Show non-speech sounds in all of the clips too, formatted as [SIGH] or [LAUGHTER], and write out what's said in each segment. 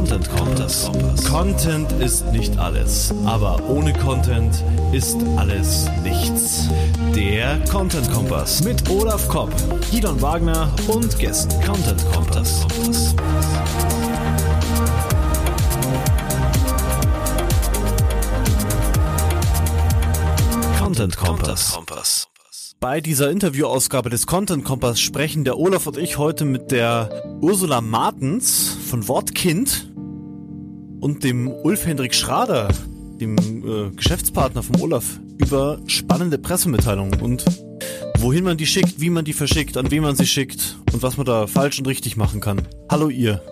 Content Kompass. Content ist nicht alles, aber ohne Content ist alles nichts. Der Content Kompass mit Olaf Kopp, Gidon Wagner und Gästen. Content Kompass. Content Kompass. Bei dieser Interviewausgabe des Content Kompass sprechen der Olaf und ich heute mit der Ursula Martens von Wortkind und dem Ulf Hendrik Schrader, dem äh, Geschäftspartner vom Olaf, über spannende Pressemitteilungen und wohin man die schickt, wie man die verschickt, an wen man sie schickt und was man da falsch und richtig machen kann. Hallo ihr.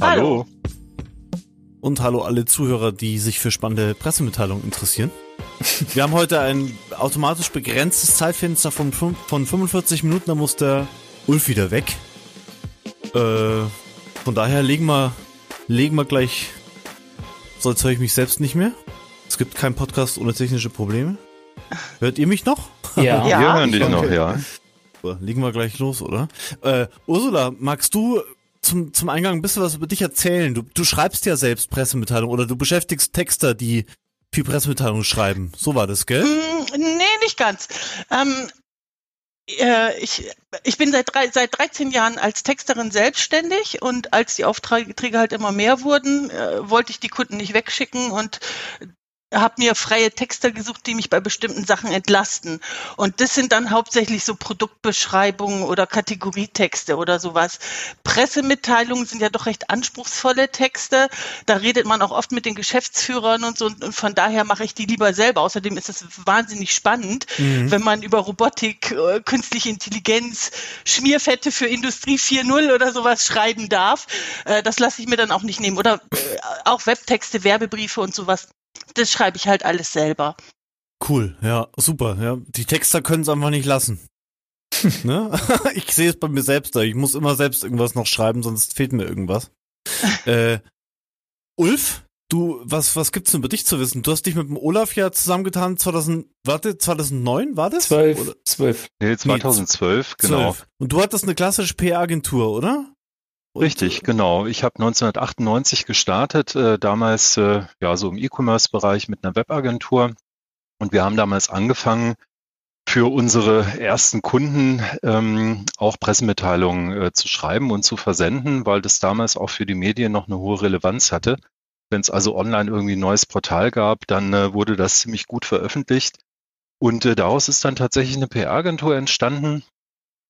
Hallo. Und hallo alle Zuhörer, die sich für spannende Pressemitteilungen interessieren. [LAUGHS] Wir haben heute ein automatisch begrenztes Zeitfenster von, von 45 Minuten, da muss der Ulf wieder weg. Äh, von daher legen wir, legen wir gleich, sonst höre ich mich selbst nicht mehr. Es gibt keinen Podcast ohne technische Probleme. Hört ihr mich noch? Ja. Wir hören dich okay. noch, ja. Super, Legen wir gleich los, oder? Äh, Ursula, magst du zum, zum Eingang ein bisschen was über dich erzählen? Du, du schreibst ja selbst Pressemitteilungen oder du beschäftigst Texter, die viel Pressemitteilungen schreiben. So war das, gell? Mm, Nee, nicht ganz. Ähm, äh, ich, ich bin seit, drei, seit 13 Jahren als Texterin selbstständig und als die Aufträge halt immer mehr wurden, äh, wollte ich die Kunden nicht wegschicken und habe mir freie Texter gesucht, die mich bei bestimmten Sachen entlasten. Und das sind dann hauptsächlich so Produktbeschreibungen oder Kategorietexte oder sowas. Pressemitteilungen sind ja doch recht anspruchsvolle Texte. Da redet man auch oft mit den Geschäftsführern und so. Und von daher mache ich die lieber selber. Außerdem ist es wahnsinnig spannend, wenn man über Robotik, äh, künstliche Intelligenz, Schmierfette für Industrie 4.0 oder sowas schreiben darf. Äh, Das lasse ich mir dann auch nicht nehmen. Oder äh, auch Webtexte, Werbebriefe und sowas. Das schreibe ich halt alles selber. Cool, ja, super. Ja. Die Texter können es einfach nicht lassen. [LAUGHS] ne? [LAUGHS] Ich sehe es bei mir selbst da. Ich muss immer selbst irgendwas noch schreiben, sonst fehlt mir irgendwas. [LAUGHS] äh, Ulf, du, was, was gibt's denn über dich zu wissen? Du hast dich mit dem Olaf ja zusammengetan 2000, warte, 2009 war das? Oder- Zwölf, zwölf. Nee, 2012, genau. 12. Und du hattest eine klassische PR-Agentur, oder? Richtig, äh, genau. Ich habe 1998 gestartet, äh, damals äh, ja so im E-Commerce-Bereich mit einer Webagentur. Und wir haben damals angefangen, für unsere ersten Kunden ähm, auch Pressemitteilungen äh, zu schreiben und zu versenden, weil das damals auch für die Medien noch eine hohe Relevanz hatte. Wenn es also online irgendwie ein neues Portal gab, dann äh, wurde das ziemlich gut veröffentlicht. Und äh, daraus ist dann tatsächlich eine PR-Agentur entstanden.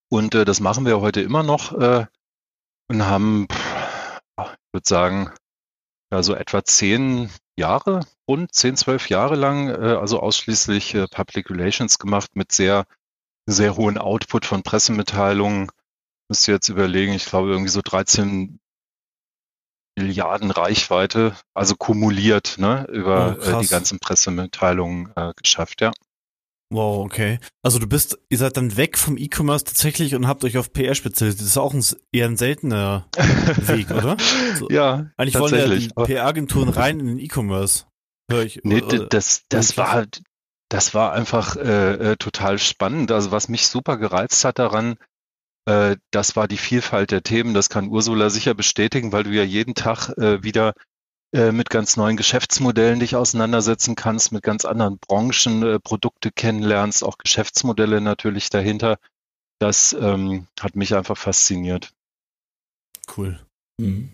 Und äh, das machen wir heute immer noch. Und haben, ich würde sagen, ja, so etwa zehn Jahre, rund zehn, zwölf Jahre lang, äh, also ausschließlich äh, Public Relations gemacht mit sehr, sehr hohen Output von Pressemitteilungen. Müsst ihr jetzt überlegen, ich glaube irgendwie so 13 Milliarden Reichweite, also kumuliert, ne, über Oh, äh, die ganzen Pressemitteilungen äh, geschafft, ja. Wow, okay. Also du bist, ihr seid dann weg vom E-Commerce tatsächlich und habt euch auf PR spezialisiert. Das ist auch ein, eher ein seltener [LAUGHS] Weg, oder? So. ja, Eigentlich wollen ja die PR-Agenturen rein in den E-Commerce. Hör ich. Nee, oder- d- das, das war, das war einfach äh, äh, total spannend. Also was mich super gereizt hat daran, äh, das war die Vielfalt der Themen. Das kann Ursula sicher bestätigen, weil du ja jeden Tag äh, wieder äh, mit ganz neuen Geschäftsmodellen dich auseinandersetzen kannst, mit ganz anderen Branchen äh, Produkte kennenlernst, auch Geschäftsmodelle natürlich dahinter. Das ähm, hat mich einfach fasziniert. Cool. Mhm.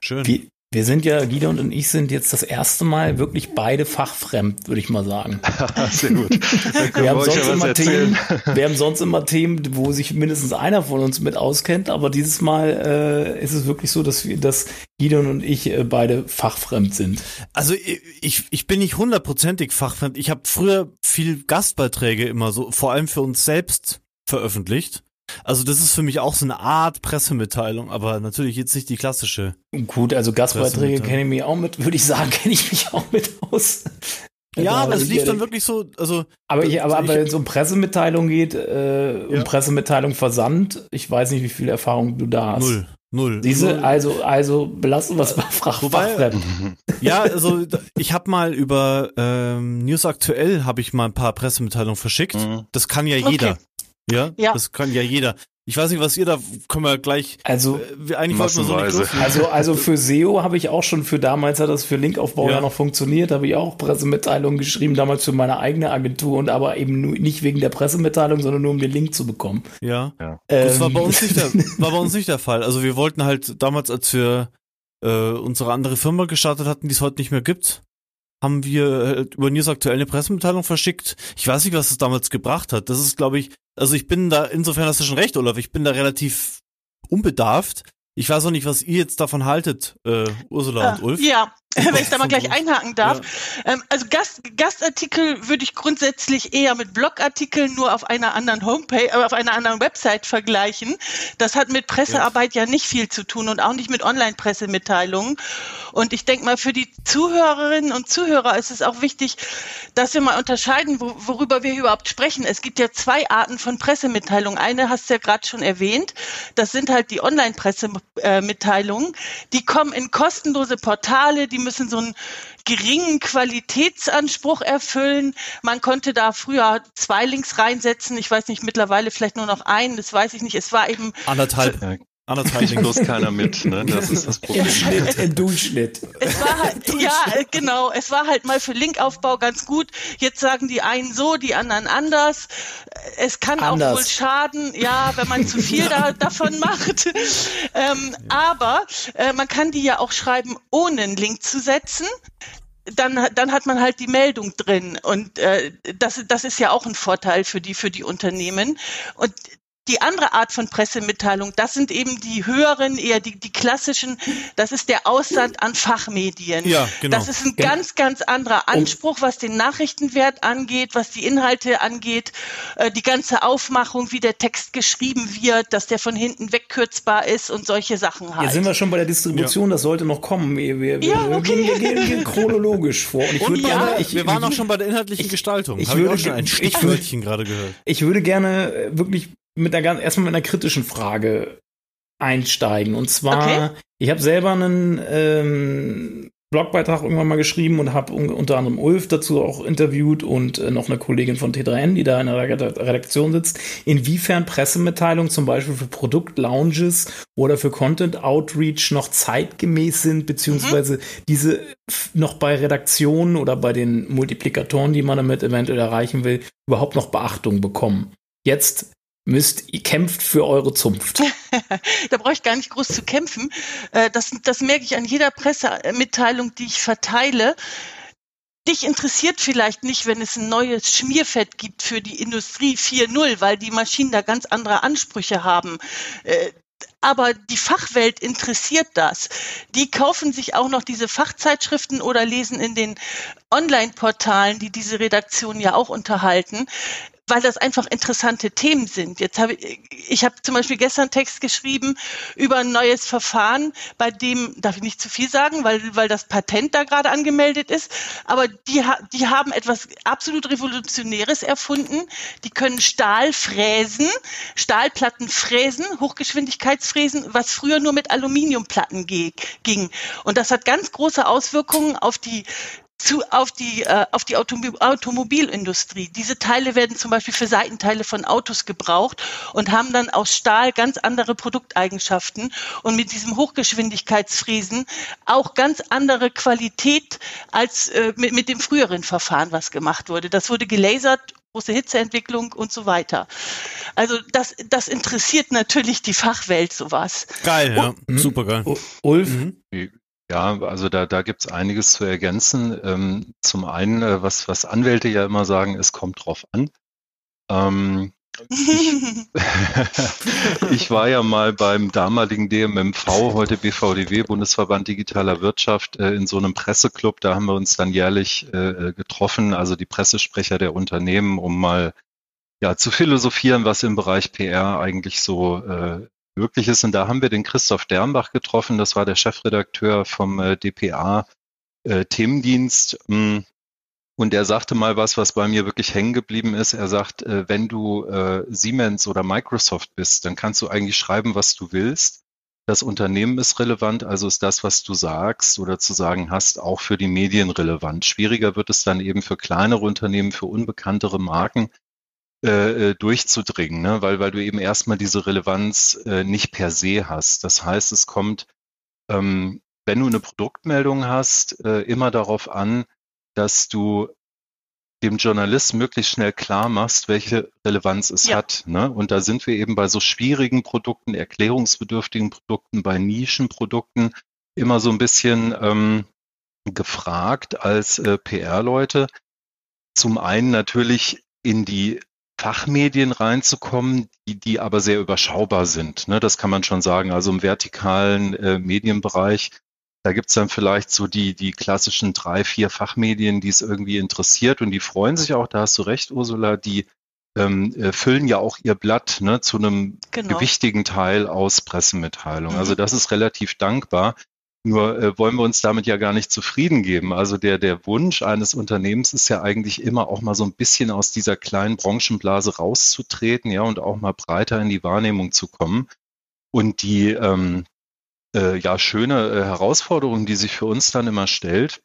Schön. Wir, wir sind ja, Gideon und ich sind jetzt das erste Mal wirklich beide fachfremd, würde ich mal sagen. [LAUGHS] Sehr gut. Wir haben, sonst immer erzählen. Themen, wir haben sonst immer Themen, wo sich mindestens einer von uns mit auskennt, aber dieses Mal äh, ist es wirklich so, dass wir, dass Gideon und ich äh, beide fachfremd sind. Also ich, ich, ich bin nicht hundertprozentig fachfremd. Ich habe früher viel Gastbeiträge immer so, vor allem für uns selbst veröffentlicht. Also das ist für mich auch so eine Art Pressemitteilung, aber natürlich jetzt nicht die klassische. Gut, also Gastbeiträge kenne ich mich auch mit, würde ich sagen, [LAUGHS] kenne ich mich auch mit aus. Ja, aber es Also, lief dann wirklich so, also Aber, ich, aber, Ich- aber wenn es um Pressemitteilung geht, äh, um Ja. Pressemitteilung Versand, ich weiß nicht, wie viel Erfahrung du da hast. null, null. Diese, null. also, also belassen wir es bei Fach, Wobei-. [LAUGHS] Ja, also ich habe mal über ähm, News Aktuell habe ich mal ein paar Pressemitteilungen verschickt. Mhm. Das kann ja Okay. jeder. Ja, Ja. das kann ja jeder. Ich weiß nicht, was ihr da können wir gleich. Also äh, eigentlich wollten wir so. Also also für SEO habe ich auch schon für damals hat das für Linkaufbau ja, ja noch funktioniert, habe ich auch Pressemitteilungen geschrieben damals für meine eigene Agentur und aber eben nur, nicht wegen der Pressemitteilung, sondern nur um den Link zu bekommen. Ja. ja. Ähm, das war bei uns nicht der, [LAUGHS] war bei uns nicht der Fall. Also wir wollten halt damals, als wir äh, unsere andere Firma gestartet hatten, die es heute nicht mehr gibt, haben wir äh, über News aktuell eine Pressemitteilung verschickt. Ich weiß nicht, was es damals gebracht hat. Das ist, glaube ich, also ich bin da, insofern hast du schon recht, Olaf, ich bin da relativ unbedarft. Ich weiß auch nicht, was ihr jetzt davon haltet, äh, Ursula und Ulf. Ja, [LAUGHS] wenn ich da mal gleich einhaken darf. Ja. Ähm, also Gast, Gastartikel würde ich grundsätzlich eher mit Blogartikeln nur auf einer anderen Homepage, äh, auf einer anderen Website vergleichen. Das hat mit Pressearbeit ja, ja nicht viel zu tun und auch nicht mit Online-Pressemitteilungen. Und ich denke mal, für die Zuhörerinnen und Zuhörer ist es auch wichtig, dass wir mal unterscheiden, wo, worüber wir überhaupt sprechen. Es gibt ja zwei Arten von Pressemitteilungen. Eine hast du ja gerade schon erwähnt. Das sind halt die Online-Pressemitteilungen. Die kommen in kostenlose Portale, die müssen so einen geringen Qualitätsanspruch erfüllen. Man konnte da früher zwei Links reinsetzen. Ich weiß nicht, mittlerweile vielleicht nur noch einen. Das weiß ich nicht. Es war eben anderthalb. Anderthalb bloß keiner mit, ne? Das ist das Problem. Im Schnitt, im Durchschnitt. Es war halt, [LAUGHS] ja, genau, es war halt mal für Linkaufbau ganz gut. Jetzt sagen die einen so, die anderen anders. Es kann anders. auch wohl schaden, ja, wenn man zu viel da, [LAUGHS] davon macht. Ähm, aber äh, man kann die ja auch schreiben, ohne einen Link zu setzen dann, dann hat man halt die Meldung drin und äh, das, das ist ja auch ein Vorteil für die für die Unternehmen und die andere Art von Pressemitteilung, das sind eben die höheren, eher die, die klassischen, das ist der Aussand an Fachmedien. Ja, genau. Das ist ein ja. ganz, ganz anderer Anspruch, was den Nachrichtenwert angeht, was die Inhalte angeht, äh, die ganze Aufmachung, wie der Text geschrieben wird, dass der von hinten wegkürzbar ist und solche Sachen halt. Jetzt sind wir schon bei der Distribution, ja. das sollte noch kommen. Wir, wir, ja, okay. wir, gehen, wir gehen chronologisch vor. Und ich und würde ja, gerne, ich, wir waren auch schon bei der inhaltlichen ich, Gestaltung. Ich, ich würde schon ein Stichwörtchen gerade gehört. Ich würde gerne äh, wirklich mit einer ganz, erstmal mit einer kritischen Frage einsteigen. Und zwar, okay. ich habe selber einen ähm, Blogbeitrag irgendwann mal geschrieben und habe unter anderem Ulf dazu auch interviewt und äh, noch eine Kollegin von T3N, die da in der Redaktion sitzt, inwiefern Pressemitteilungen zum Beispiel für Produktlounges oder für Content Outreach noch zeitgemäß sind, beziehungsweise mhm. diese noch bei Redaktionen oder bei den Multiplikatoren, die man damit eventuell erreichen will, überhaupt noch Beachtung bekommen. Jetzt müsst, ihr kämpft für eure Zunft. [LAUGHS] da brauche ich gar nicht groß zu kämpfen. Äh, das, das merke ich an jeder Pressemitteilung, die ich verteile. Dich interessiert vielleicht nicht, wenn es ein neues Schmierfett gibt für die Industrie 4.0, weil die Maschinen da ganz andere Ansprüche haben. Äh, aber die Fachwelt interessiert das. Die kaufen sich auch noch diese Fachzeitschriften oder lesen in den Online-Portalen, die diese Redaktion ja auch unterhalten, weil das einfach interessante Themen sind. Jetzt habe ich, ich habe zum Beispiel gestern Text geschrieben über ein neues Verfahren, bei dem darf ich nicht zu viel sagen, weil weil das Patent da gerade angemeldet ist. Aber die die haben etwas absolut Revolutionäres erfunden. Die können Stahl fräsen, Stahlplatten fräsen, Hochgeschwindigkeitsfräsen, was früher nur mit Aluminiumplatten ging. Und das hat ganz große Auswirkungen auf die zu, auf die, äh, auf die Automobil Automobilindustrie. Diese Teile werden zum Beispiel für Seitenteile von Autos gebraucht und haben dann aus Stahl ganz andere Produkteigenschaften und mit diesem Hochgeschwindigkeitsfräsen auch ganz andere Qualität als äh, mit, mit dem früheren Verfahren, was gemacht wurde. Das wurde gelasert große Hitzeentwicklung und so weiter. Also das, das interessiert natürlich die Fachwelt sowas. Geil, ja, mhm. super geil. Ulf, mhm. Ja, also da, da gibt es einiges zu ergänzen. Ähm, zum einen, äh, was, was Anwälte ja immer sagen, es kommt drauf an. Ähm, ich, [LAUGHS] ich, war ja mal beim damaligen DMMV, heute BVDW, Bundesverband Digitaler Wirtschaft, äh, in so einem Presseclub. Da haben wir uns dann jährlich äh, getroffen, also die Pressesprecher der Unternehmen, um mal ja, zu philosophieren, was im Bereich PR eigentlich so äh, möglich ist. Und da haben wir den Christoph Dernbach getroffen, das war der Chefredakteur vom äh, DPA äh, Themendienst. Mm, und er sagte mal was, was bei mir wirklich hängen geblieben ist. Er sagt, äh, wenn du äh, Siemens oder Microsoft bist, dann kannst du eigentlich schreiben, was du willst. Das Unternehmen ist relevant, also ist das, was du sagst oder zu sagen hast, auch für die Medien relevant. Schwieriger wird es dann eben für kleinere Unternehmen, für unbekanntere Marken, äh, äh, durchzudringen, ne? weil, weil du eben erstmal diese Relevanz äh, nicht per se hast. Das heißt, es kommt, ähm, wenn du eine Produktmeldung hast, äh, immer darauf an, dass du dem Journalist möglichst schnell klar machst, welche Relevanz es ja. hat. Ne? Und da sind wir eben bei so schwierigen Produkten, erklärungsbedürftigen Produkten, bei Nischenprodukten immer so ein bisschen ähm, gefragt als äh, PR-Leute. Zum einen natürlich in die Fachmedien reinzukommen, die, die aber sehr überschaubar sind. Ne? Das kann man schon sagen. Also im vertikalen äh, Medienbereich da gibt's dann vielleicht so die, die klassischen drei, vier Fachmedien, die es irgendwie interessiert und die freuen sich auch, da hast du recht, Ursula, die ähm, äh, füllen ja auch ihr Blatt ne, zu einem genau. gewichtigen Teil aus Pressemitteilungen. Also mhm. Also das ist relativ dankbar. Nur äh, wollen wir uns damit ja gar nicht zufrieden geben. Also der, der Wunsch eines Unternehmens ist ja eigentlich immer auch mal so ein bisschen aus dieser kleinen Branchenblase rauszutreten, ja, und auch mal breiter in die Wahrnehmung zu kommen. Und die, ähm, äh, ja schöne äh, Herausforderung, die sich für uns dann immer stellt,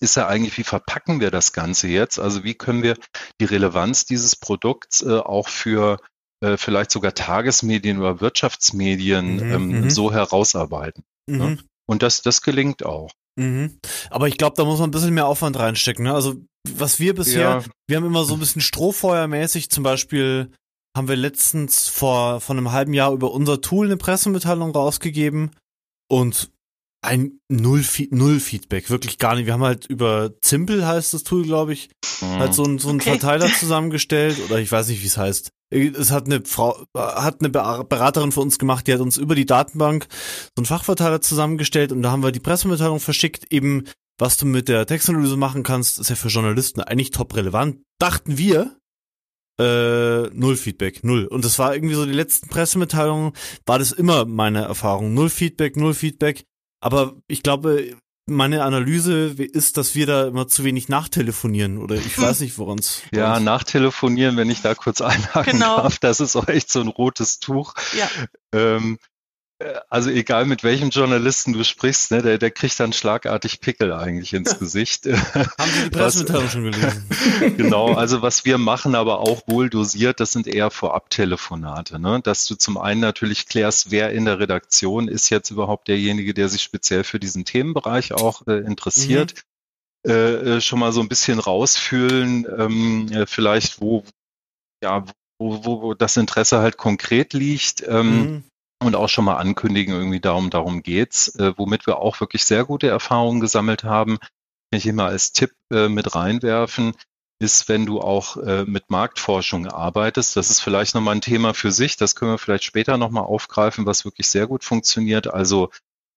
ist ja eigentlich, wie verpacken wir das Ganze jetzt? Also wie können wir die Relevanz dieses Produkts äh, auch für äh, vielleicht sogar Tagesmedien oder Wirtschaftsmedien mhm, ähm, mhm. so herausarbeiten? Ne? Mhm. Ne? Und das, das gelingt auch. Mhm. Aber ich glaube, da muss man ein bisschen mehr Aufwand reinstecken. Ne? Also was wir bisher, ja. wir haben immer so ein bisschen Strohfeuermäßig, zum Beispiel haben wir letztens vor, vor einem halben Jahr über unser Tool eine Pressemitteilung rausgegeben und ein Null, Null Feedback, wirklich gar nicht. Wir haben halt über Zimpel heißt das Tool, glaube ich, mhm. halt so, ein, so einen okay. Verteiler zusammengestellt oder ich weiß nicht, wie es heißt. Es hat eine Frau, hat eine Beraterin für uns gemacht, die hat uns über die Datenbank so einen Fachverteiler zusammengestellt und da haben wir die Pressemitteilung verschickt, eben was du mit der Textanalyse machen kannst, ist ja für Journalisten eigentlich top relevant. Dachten wir, äh, null Feedback, null. Und das war irgendwie so die letzten Pressemitteilungen, war das immer meine Erfahrung. Null Feedback, null Feedback. Aber ich glaube, meine Analyse ist, dass wir da immer zu wenig nachtelefonieren oder ich weiß nicht, woran es. Ja, nachtelefonieren, wenn ich da kurz einhaken genau. darf, das ist [LAUGHS] auch echt so ein rotes Tuch. Ja. Ähm, also egal mit welchem Journalisten du sprichst, ne, der, der kriegt dann schlagartig Pickel eigentlich ins [LAUGHS] Gesicht. Haben Sie die Pressemitteilung schon gelesen? [LAUGHS] genau, also was wir machen, aber auch wohl dosiert, das sind eher Vorab-Telefonate, ne? dass du zum einen natürlich klärst, wer in der Redaktion ist jetzt überhaupt derjenige, der sich speziell für diesen Themenbereich auch äh, interessiert. Mhm. Äh, äh schon mal so ein bisschen rausfühlen, ähm, äh, vielleicht wo, ja, wo, wo das Interesse halt konkret liegt. Ähm, mhm und auch schon mal ankündigen, irgendwie darum, darum geht's, äh, womit wir auch wirklich sehr gute Erfahrungen gesammelt haben. Kann ich immer als Tipp äh, mit reinwerfen, ist, wenn du auch äh, mit Marktforschung arbeitest. Das ist vielleicht nochmal ein Thema für sich. Das können wir vielleicht später nochmal aufgreifen, was wirklich sehr gut funktioniert. Also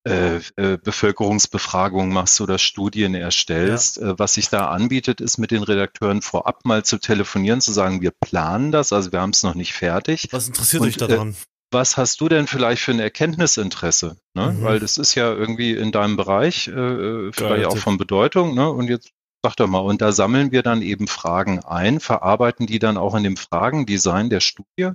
äh, äh, Bevölkerungsbefragungen machst oder Studien erstellst. Ja. Äh, was sich da anbietet, ist mit den Redakteuren vorab mal zu telefonieren, zu sagen, wir planen das, also wir haben es noch nicht fertig. Was interessiert Und, euch daran? Was hast du denn vielleicht für ein Erkenntnisinteresse? Ne? Mhm. Weil das ist ja irgendwie in deinem Bereich äh, äh vielleicht auch von Bedeutung. Ne? Und jetzt sag doch mal, und da sammeln wir dann eben Fragen ein, verarbeiten die dann auch in dem Fragendesign der Studie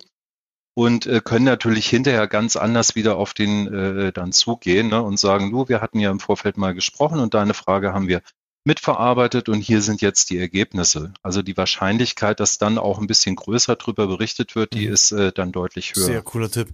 und äh, können natürlich hinterher ganz anders wieder auf den äh, dann zugehen ne? und sagen, du, wir hatten ja im Vorfeld mal gesprochen und deine Frage haben wir mitverarbeitet und hier sind jetzt die Ergebnisse. Also die Wahrscheinlichkeit, dass dann auch ein bisschen größer drüber berichtet wird, die mhm. ist äh, dann deutlich höher. Sehr cooler Tipp.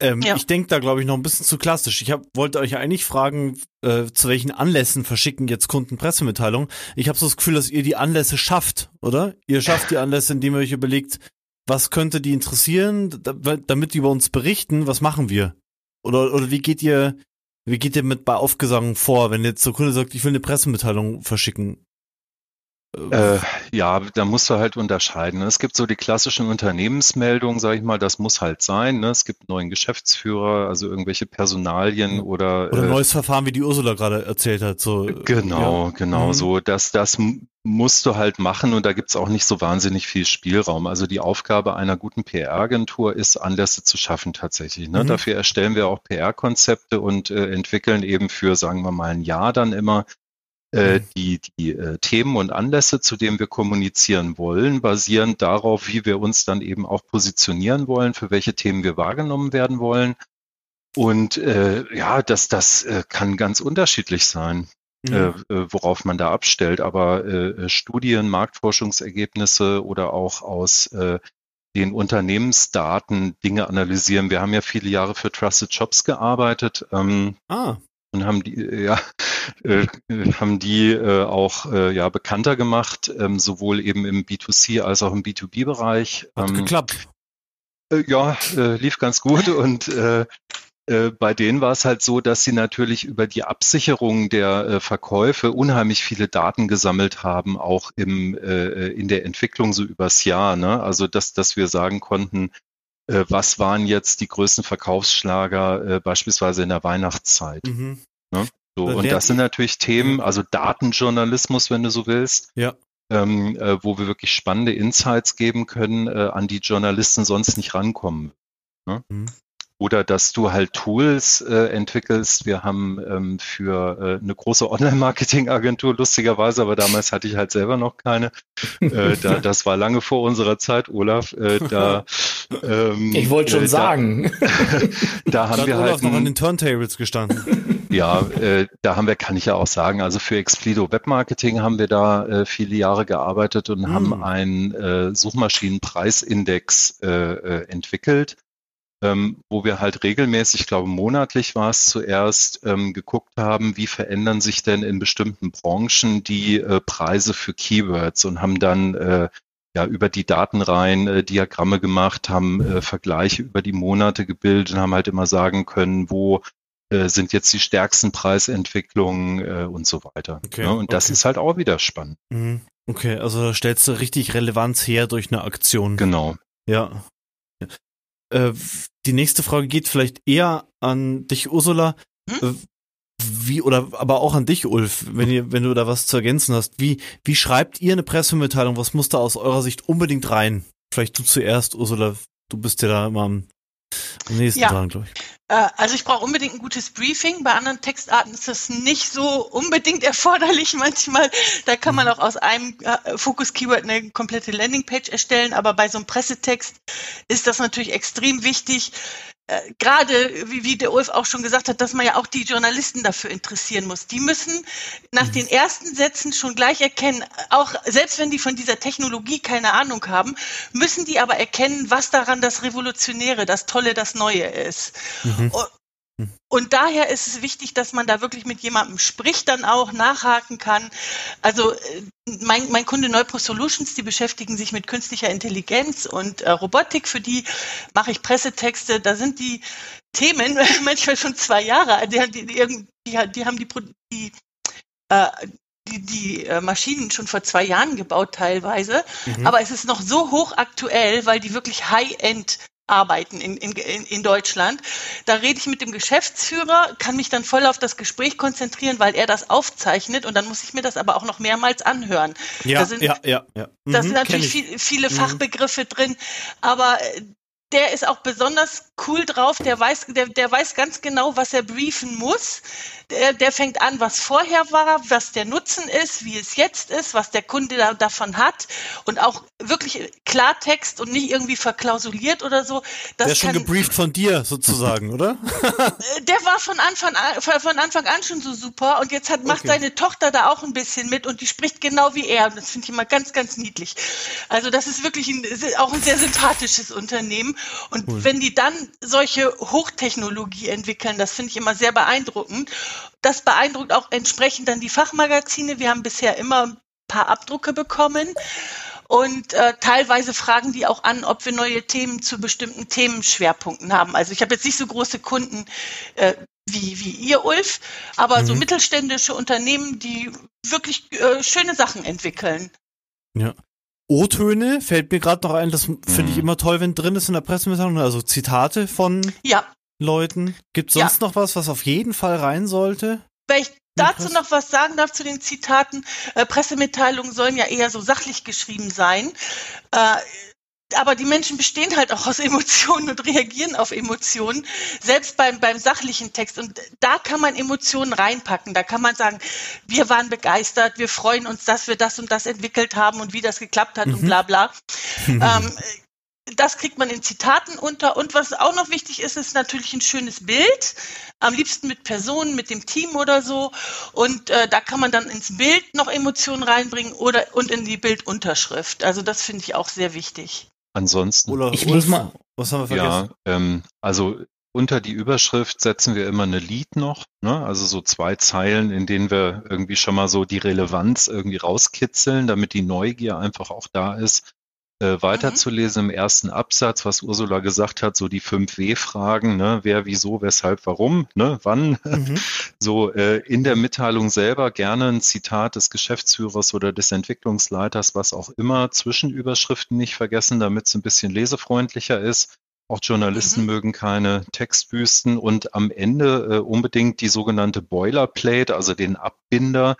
Ähm, ja. Ich denke da, glaube ich, noch ein bisschen zu klassisch. Ich hab, wollte euch eigentlich fragen, äh, zu welchen Anlässen verschicken jetzt Kunden Pressemitteilungen. Ich habe so das Gefühl, dass ihr die Anlässe schafft, oder? Ihr schafft die Anlässe, indem ihr euch überlegt, was könnte die interessieren, damit die über uns berichten, was machen wir? Oder, oder wie geht ihr, wie geht ihr mit bei Aufgesang vor, wenn jetzt der Kunde sagt, ich will eine Pressemitteilung verschicken? Äh, ja, da musst du halt unterscheiden. Es gibt so die klassischen Unternehmensmeldungen, sage ich mal, das muss halt sein. Ne? Es gibt einen neuen Geschäftsführer, also irgendwelche Personalien oder oder äh, neues Verfahren, wie die Ursula gerade erzählt hat. So genau, ja. genau mhm. so. Das das musst du halt machen und da gibt's auch nicht so wahnsinnig viel Spielraum. Also die Aufgabe einer guten PR-Agentur ist, Anlässe zu schaffen tatsächlich. Ne? Mhm. Dafür erstellen wir auch PR-Konzepte und äh, entwickeln eben für, sagen wir mal, ein Jahr dann immer äh, mhm. die, die äh, Themen und Anlässe, zu denen wir kommunizieren wollen, basieren darauf, wie wir uns dann eben auch positionieren wollen, für welche Themen wir wahrgenommen werden wollen. Und äh, ja, das, das äh, kann ganz unterschiedlich sein, mhm. äh, äh worauf man da abstellt. Aber äh, Studien, Marktforschungsergebnisse oder auch aus äh, den Unternehmensdaten Dinge analysieren. Wir haben ja viele Jahre für Trusted Shops gearbeitet. Ähm, ah. Und haben die, äh, ja, äh, haben die äh, auch äh, ja bekannter gemacht, ähm, sowohl eben im B2C als auch im B2B-Bereich. Hat ähm, geklappt. Äh, ja, äh, lief ganz gut und äh, äh, bei denen war es halt so, dass sie natürlich über die Absicherung der äh, Verkäufe unheimlich viele Daten gesammelt haben, auch im, äh, in der Entwicklung so übers Jahr. Ne? Also dass, dass wir sagen konnten, äh, was waren jetzt die größten Verkaufsschlager äh, beispielsweise in der Weihnachtszeit. Mhm. Ne? So, und das sind natürlich Themen, also Datenjournalismus, wenn du so willst. Ja. Ähm, äh, wo wir wirklich spannende Insights geben können, äh, an die Journalisten sonst nicht rankommen. Ne? Mhm oder dass du halt Tools äh, entwickelst. Wir haben ähm, für äh, eine große Online-Marketing-Agentur, lustigerweise, aber damals hatte ich halt selber noch keine. Äh, da, [LAUGHS] das war lange vor unserer Zeit, Olaf. Äh, da, ähm, ich wollte schon äh, sagen. [LAUGHS] da haben wir Olaf halt noch an den Turntables gestanden. [LAUGHS] Ja, äh, da haben wir, kann ich ja auch sagen, also für Explido Webmarketing haben wir da äh, viele Jahre gearbeitet und hm. haben einen äh, Suchmaschinenpreisindex äh, äh, entwickelt ähm, wo wir halt regelmäßig, ich glaube monatlich war es zuerst, ähm, geguckt haben, wie verändern sich denn in bestimmten Branchen die äh, Preise für Keywords und haben dann äh, ja über die Datenreihen äh, Diagramme gemacht, haben äh, Vergleiche über die Monate gebildet und haben halt immer sagen können, wo äh, sind jetzt die stärksten Preisentwicklungen äh, und so weiter. Okay, ja, ne? und das ist halt auch wieder spannend. Mhm. Okay, also da stellst du richtig Relevanz her durch eine Aktion. Genau. Ja. Äh, die nächste Frage geht vielleicht eher an dich, Ursula. Hm? Wie, oder aber auch an dich, Ulf, wenn ihr, wenn du da was zu ergänzen hast. Wie, wie schreibt ihr eine Pressemitteilung? Was muss da aus eurer Sicht unbedingt rein? Vielleicht du zuerst, Ursula, du bist ja da immer am am nächsten ja. dran, glaube ich. Äh, also ich brauche unbedingt ein gutes Briefing. Bei anderen Textarten ist das nicht so unbedingt [LAUGHS] erforderlich manchmal. Da kann man mhm. auch aus einem äh, Fokus-Keyword eine komplette Landingpage erstellen. Aber bei so einem Pressetext ist das natürlich extrem wichtig, äh, gerade, wie, wie der Ulf auch schon gesagt hat, dass man ja auch die Journalisten dafür interessieren muss. Die müssen nach mhm. den ersten Sätzen schon gleich erkennen, auch selbst wenn die von dieser Technologie keine Ahnung haben, müssen die aber erkennen, was daran das Revolutionäre, das Tolle, das Neue ist. Mhm. Und daher ist es wichtig, dass man da wirklich mit jemandem spricht, dann auch nachhaken kann. Also äh, mein, mein Kunde Neupro Solutions, die beschäftigen sich mit künstlicher Intelligenz und äh, Robotik. Für die mache ich Pressetexte. Da sind die Themen [LAUGHS] manchmal schon zwei Jahre. alt. Die, die, die, die haben die, die äh, die, die äh, Maschinen schon vor zwei Jahren gebaut teilweise, mhm. aber es ist noch so hochaktuell, weil die wirklich High-End arbeiten in, in, in Deutschland. Da rede ich mit dem Geschäftsführer, kann mich dann voll auf das Gespräch konzentrieren, weil er das aufzeichnet und dann muss ich mir das aber auch noch mehrmals anhören. Ja, da sind, ja, ja, ja. Mhm, da sind natürlich viel, viele mhm. Fachbegriffe drin, aber äh, der ist auch besonders cool drauf, der weiß, der, der weiß ganz genau, was er briefen muss. Der, der fängt an, was vorher war, was der Nutzen ist, wie es jetzt ist, was der Kunde da, davon hat und auch wirklich Klartext und nicht irgendwie verklausuliert oder so. Das der ist schon gebrieft von dir sozusagen, oder? Äh, der war von Anfang an, von Anfang an schon so super und jetzt hat, macht okay. seine Tochter da auch ein bisschen mit und die spricht genau wie er. Und das finde ich immer ganz, ganz niedlich. Also das ist wirklich ein, auch ein sehr sympathisches Unternehmen. Und cool. wenn die dann solche Hochtechnologie entwickeln, das finde ich immer sehr beeindruckend. Das beeindruckt auch entsprechend dann die Fachmagazine. Wir haben bisher immer ein paar Abdrucke bekommen. Und äh, teilweise fragen die auch an, ob wir neue Themen zu bestimmten Themenschwerpunkten haben. Also ich habe jetzt nicht so große Kunden äh, wie, wie ihr, Ulf, aber mhm. so mittelständische Unternehmen, die wirklich äh, schöne Sachen entwickeln. Ja. O-Töne fällt mir gerade noch ein, das finde ich mhm. immer toll, wenn drin ist in der Pressemitteilung, also Zitate von ja. Leuten. Gibt es sonst ja. noch was, was auf jeden Fall rein sollte? Wenn ich dazu noch was sagen darf zu den Zitaten, äh, Pressemitteilungen sollen ja eher so sachlich geschrieben sein. Äh, aber die Menschen bestehen halt auch aus Emotionen und reagieren auf Emotionen, selbst beim, beim sachlichen Text. Und da kann man Emotionen reinpacken. Da kann man sagen, wir waren begeistert, wir freuen uns, dass wir das und das entwickelt haben und wie das geklappt hat mhm. und bla bla. [LAUGHS] ähm, das kriegt man in Zitaten unter. Und was auch noch wichtig ist, ist natürlich ein schönes Bild. Am liebsten mit Personen, mit dem Team oder so. Und äh, da kann man dann ins Bild noch Emotionen reinbringen oder und in die Bildunterschrift. Also das finde ich auch sehr wichtig. Ansonsten. Oder ich muss mal. Was haben wir vergessen? Ja, ähm, also unter die Überschrift setzen wir immer eine Lead noch, ne? also so zwei Zeilen, in denen wir irgendwie schon mal so die Relevanz irgendwie rauskitzeln, damit die Neugier einfach auch da ist, äh, weiterzulesen mhm. im ersten Absatz, was Ursula gesagt hat, so die fünf W-Fragen, ne? wer, wieso, weshalb, warum, ne? wann. Mhm. [LAUGHS] So äh, in der Mitteilung selber gerne ein Zitat des Geschäftsführers oder des Entwicklungsleiters, was auch immer, Zwischenüberschriften nicht vergessen, damit es ein bisschen lesefreundlicher ist. Auch Journalisten mhm. mögen keine Textwüsten und am Ende äh, unbedingt die sogenannte Boilerplate, also den Abbinder,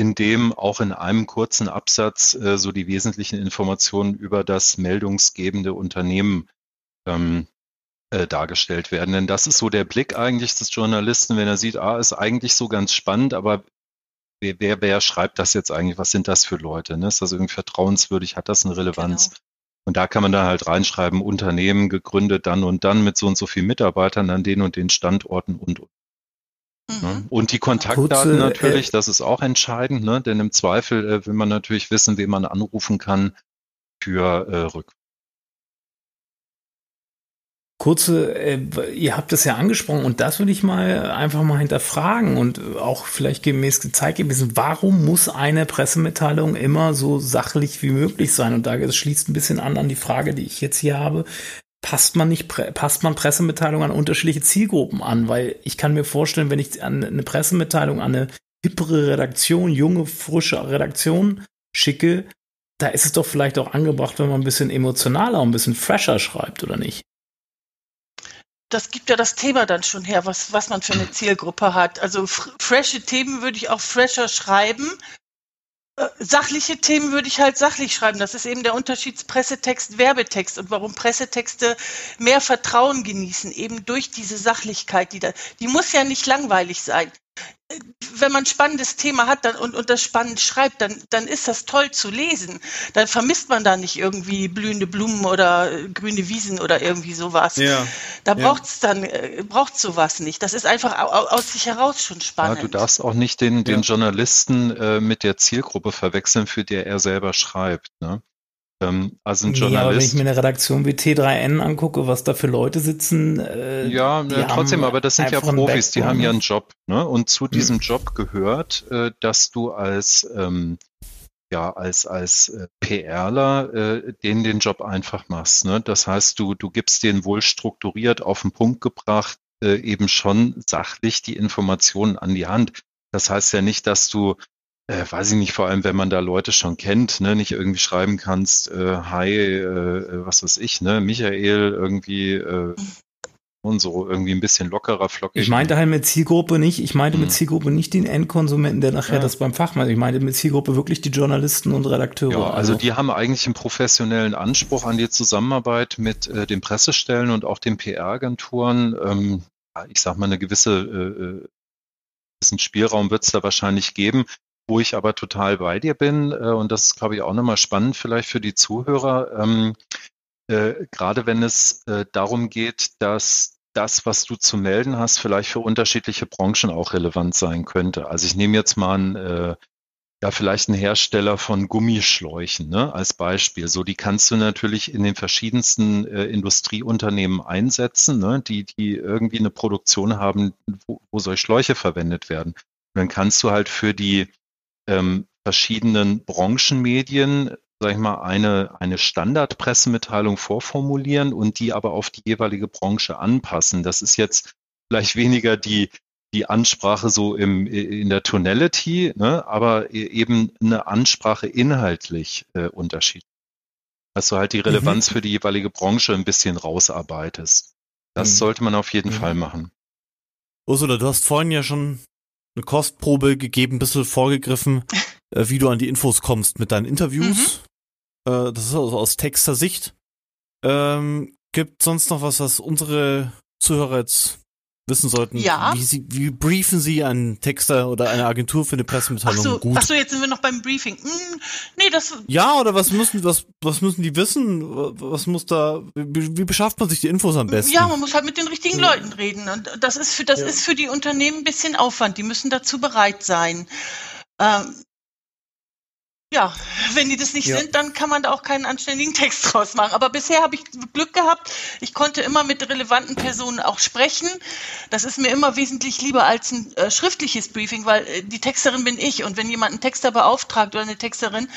in dem auch in einem kurzen Absatz äh, so die wesentlichen Informationen über das meldungsgebende Unternehmen ähm, äh, dargestellt werden. Denn das ist so der Blick eigentlich des Journalisten, wenn er sieht, ah, ist eigentlich so ganz spannend, aber wer, wer, wer schreibt das jetzt eigentlich? Was sind das für Leute? Ne? Ist das irgendwie vertrauenswürdig? Hat das eine Relevanz? Genau. Und da kann man dann halt reinschreiben, Unternehmen gegründet dann und dann mit so und so vielen Mitarbeitern an den und den Standorten und, und. Ne? Mhm. Und die Kontaktdaten Kurze, natürlich, äh, das ist auch entscheidend, ne? denn im Zweifel äh, will man natürlich wissen, wen man anrufen kann für äh, Rück. Kurze, äh, ihr habt es ja angesprochen und das würde ich mal einfach mal hinterfragen und auch vielleicht gemäß gezeigt gewesen, warum muss eine Pressemitteilung immer so sachlich wie möglich sein? Und da es schließt ein bisschen an an die Frage, die ich jetzt hier habe. Passt man nicht, passt man Pressemitteilungen an unterschiedliche Zielgruppen an? Weil ich kann mir vorstellen, wenn ich eine Pressemitteilung an eine hippere Redaktion, junge, frische Redaktion schicke, da ist es doch vielleicht auch angebracht, wenn man ein bisschen emotionaler, ein bisschen fresher schreibt, oder nicht? das gibt ja das Thema dann schon her, was, was man für eine [CLEARS THROAT] Zielgruppe hat. Also frische Themen würde ich auch fresher schreiben. Sachliche Themen würde ich halt sachlich schreiben. Das ist eben der Unterschied Pressetext, Werbetext und warum Pressetexte mehr Vertrauen genießen, eben durch diese Sachlichkeit, die da, die muss ja nicht langweilig sein wenn man ein spannendes Thema hat dann, und, und das spannend schreibt, dann, dann ist das toll zu lesen. Dann vermisst man da nicht irgendwie blühende Blumen oder äh, grüne Wiesen oder irgendwie sowas. Ja, da braucht es ja. dann, äh, braucht sowas nicht. Das ist einfach aus sich heraus schon spannend. Ja, du darfst auch nicht den, den Journalisten äh, mit der Zielgruppe verwechseln, für die er selber schreibt. Ne? Ähm, also ein Journalist. Ja, aber wenn ich mir eine Redaktion wie T3N angucke, was da für Leute sitzen. Äh, ja, ne, trotzdem, aber das sind ja Profis, die haben ja einen Job. Ne? Und zu hm. diesem Job gehört, äh, dass du als ähm, ja, als, als äh, PRler äh, den den Job einfach machst. Ne? Das heißt, du, du gibst den wohl strukturiert auf den Punkt gebracht, äh, eben schon sachlich die Informationen an die Hand. Das heißt ja nicht, dass du äh, weiß ich nicht, vor allem wenn man da Leute schon kennt, ne, nicht irgendwie schreiben kannst, äh, hi, äh, äh was weiß ich, ne, Michael irgendwie äh, und so irgendwie ein bisschen lockerer, flockig. Ich meinte halt mit Zielgruppe nicht, ich meinte hm. mit Zielgruppe nicht den Endkonsumenten, der nachher ja. das beim Fachmann, ich meinte mit Zielgruppe wirklich die Journalisten und Redakteure. Ja, also, also die haben eigentlich einen professionellen Anspruch an die Zusammenarbeit mit äh, den Pressestellen und auch den PR-Agenturen. Ähm, ich sag mal, eine gewisse äh, äh ein Spielraum wird es da wahrscheinlich geben. Wo ich aber total bei dir bin, äh, und das ist, glaube ich, auch nochmal spannend vielleicht für die Zuhörer, ähm, äh, gerade wenn es äh, darum geht, dass das, was du zu melden hast, vielleicht für unterschiedliche Branchen auch relevant sein könnte. Also ich nehme jetzt mal ein, äh, ja, vielleicht einen Hersteller von Gummischläuchen ne, als Beispiel. So, die kannst du natürlich in den verschiedensten äh, Industrieunternehmen einsetzen, ne, die, die irgendwie eine Produktion haben, wo, wo solche Schläuche verwendet werden. Und dann kannst du halt für die ähm, verschiedenen Branchenmedien, sag ich mal, eine, eine Standardpressemitteilung vorformulieren und die aber auf die jeweilige Branche anpassen. Das ist jetzt vielleicht weniger die, die Ansprache so im, in der Tonality, ne, aber e, eben eine Ansprache inhaltlich äh, unterschiedlich. Dass du halt die Relevanz mhm. für die jeweilige Branche ein bisschen rausarbeitest. Das mhm. sollte man auf jeden mhm. Fall machen. Ursula, du hast vorhin ja schon eine Kostprobe gegeben, ein bisschen vorgegriffen, [LAUGHS] äh, wie du an die Infos kommst mit deinen Interviews. Mhm. Äh, das ist also aus Texter-Sicht. Ähm, gibt sonst noch was, was unsere Zuhörer jetzt wissen sollten, ja. wie, sie, wie briefen sie einen Texter oder eine Agentur für eine Pressemitteilung ach so, gut? Ach so, jetzt sind wir noch beim Briefing. Hm, nee, das Ja, oder was müssen was was müssen die wissen? Was muss da wie, wie beschafft man sich die Infos am besten? Ja, man muss halt mit den richtigen ja. Leuten reden und das ist für das ja. ist für die Unternehmen ein bisschen Aufwand. Die müssen dazu bereit sein. Ähm, ja, wenn die das nicht ja. sind, dann kann man da auch keinen anständigen Text draus machen. Aber bisher habe ich Glück gehabt. Ich konnte immer mit relevanten Personen auch sprechen. Das ist mir immer wesentlich lieber als ein äh, schriftliches Briefing, weil äh, die Texterin bin ich. Und wenn jemand einen Texter beauftragt oder eine Texterin,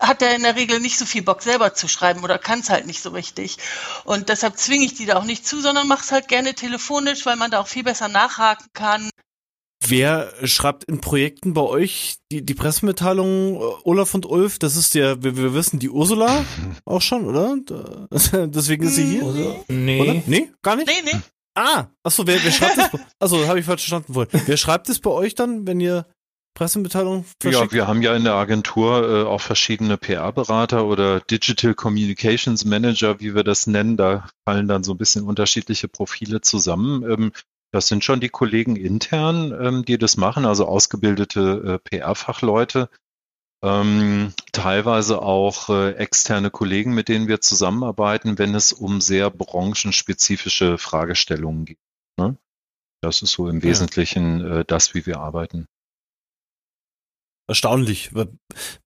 hat er in der Regel nicht so viel Bock selber zu schreiben oder kann es halt nicht so richtig. Und deshalb zwinge ich die da auch nicht zu, sondern mache es halt gerne telefonisch, weil man da auch viel besser nachhaken kann. Wer schreibt in Projekten bei euch die, die Pressemitteilung äh, Olaf und Ulf? Das ist ja, wir, wir wissen, die Ursula [LAUGHS] auch schon, oder? [LAUGHS] Deswegen ist sie hier. Ursula? Nee. Oder? Nee, gar nicht? Nee, nee. Ah, achso, wer, wer schreibt das? Achso, [LAUGHS] habe ich falsch verstanden wohl. Wer schreibt es bei euch dann, wenn ihr Pressemitteilung verschickt? Ja, wir haben ja in der Agentur äh, auch verschiedene PR-Berater oder Digital Communications Manager, wie wir das nennen. Da fallen dann so ein bisschen unterschiedliche Profile zusammen. Ähm, das sind schon die Kollegen intern, ähm, die das machen, also ausgebildete äh, PR-Fachleute, ähm, teilweise auch äh, externe Kollegen, mit denen wir zusammenarbeiten, wenn es um sehr branchenspezifische Fragestellungen geht. Ne? Das ist so im Wesentlichen äh, das, wie wir arbeiten erstaunlich. Weil,